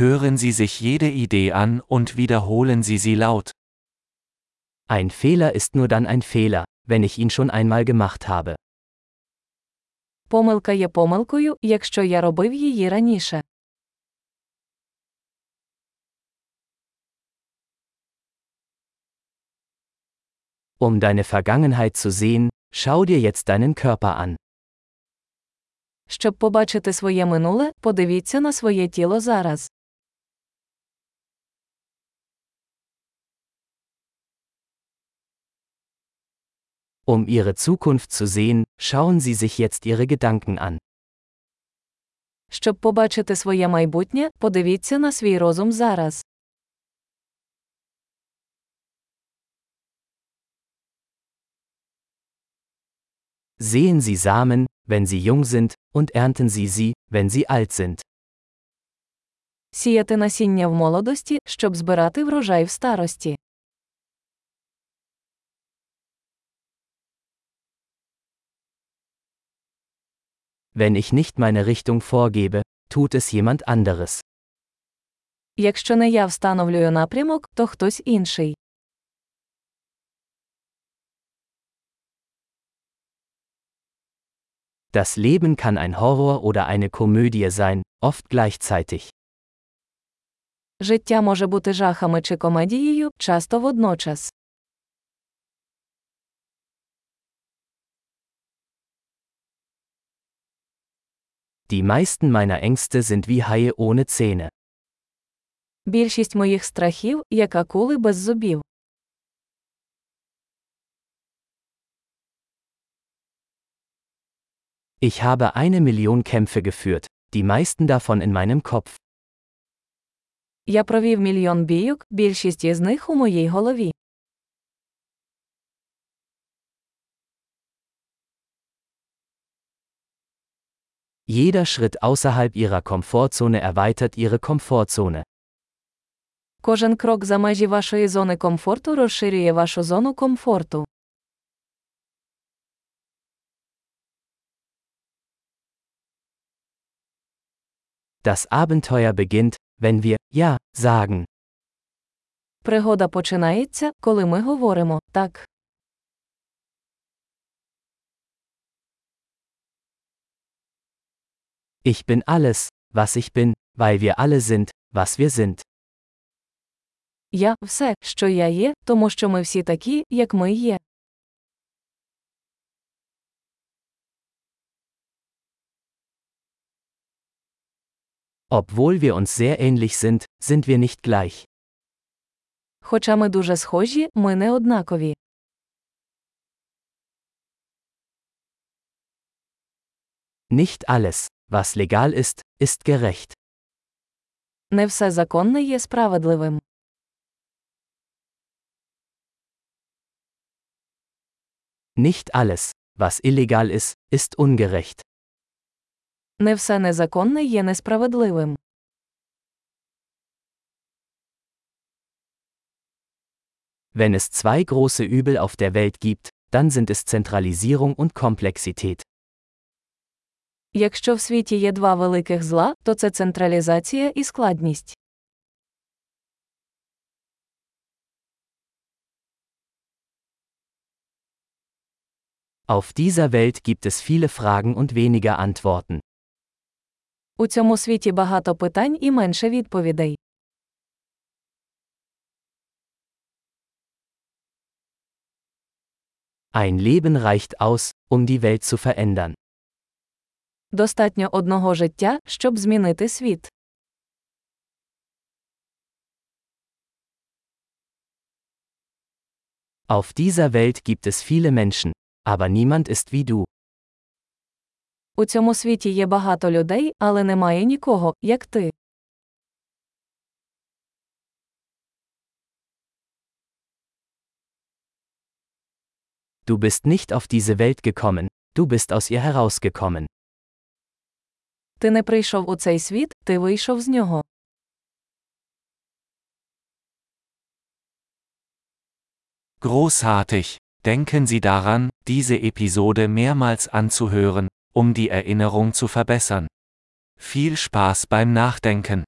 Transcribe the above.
Hören Sie sich jede Idee an und wiederholen Sie sie laut. Ein Fehler ist nur dann ein Fehler, wenn ich ihn schon einmal gemacht habe. Помилка є помилкою, якщо я робив її раніше. Um deine Vergangenheit zu sehen, schau dir jetzt deinen Körper an. Щоб побачити своє минуле, подивіться на своє тіло зараз. Um ihre Zukunft zu sehen, schauen Sie sich jetzt Ihre Gedanken an. Щоб побачити своє майбутнє, подивіться на свій розум зараз. Sehen Sie Samen, wenn sie jung sind, und ernten Sie sie, wenn sie alt sind. Сіяти насіння в молодості, щоб збирати врожай в старості. Wenn ich nicht meine Richtung vorgebe, tut es jemand anderes. Якщо не я встановлюю напрямок, то хтось інший. Das Leben kann ein Horror oder eine Komödie sein, oft gleichzeitig. Життя може бути жахами чи комедією, часто водночас. Die meisten meiner Ängste sind wie Haie ohne Zähne. Більшість моїх страхів, як акули без зубів. Ich habe eine Million Kämpfe geführt, die meisten davon in meinem Kopf. Я провів мільйон бійок, більшість із них у моїй голові. Jeder Schritt außerhalb ihrer Komfortzone erweitert ihre Komfortzone. Кожен крок за межі вашої зони комфорту розширює вашу зону комфорту. Das Abenteuer beginnt, wenn wir Ja sagen. Пригода починається, коли ми говоримо так. Ich bin alles, was ich bin, weil wir alle sind, was wir sind. Я все, що я є, тому що ми всі такі, як ми є. Obwohl wir uns sehr ähnlich sind, sind wir nicht gleich. Хоча ми дуже схожі, ми не однакові. Nicht alles, was legal ist, ist gerecht. Не все законне є справедливим. Nicht alles, was illegal ist, ist ungerecht. Не все незаконне є несправедливим. Wenn es zwei große Übel auf der Welt gibt, dann sind es Zentralisierung und Komplexität. Якщо в світі є два великих зла, то це централізація і складність. Auf dieser Welt gibt es viele Fragen und weniger Antworten. У цьому світі багато питань і менше відповідей. Ein Leben reicht aus, um die Welt zu verändern. Достатньо одного життя, щоб змінити світ. Auf dieser Welt gibt es viele Menschen, aber niemand ist wie du. У цьому світі є багато людей, але немає нікого, як ти. Du bist nicht auf diese Welt gekommen, du bist aus ihr herausgekommen. Ти не прийшов у цей світ, ти вийшов з нього. Großartig! Denken Sie daran, diese Episode mehrmals anzuhören, um die Erinnerung zu verbessern. Viel Spaß beim Nachdenken!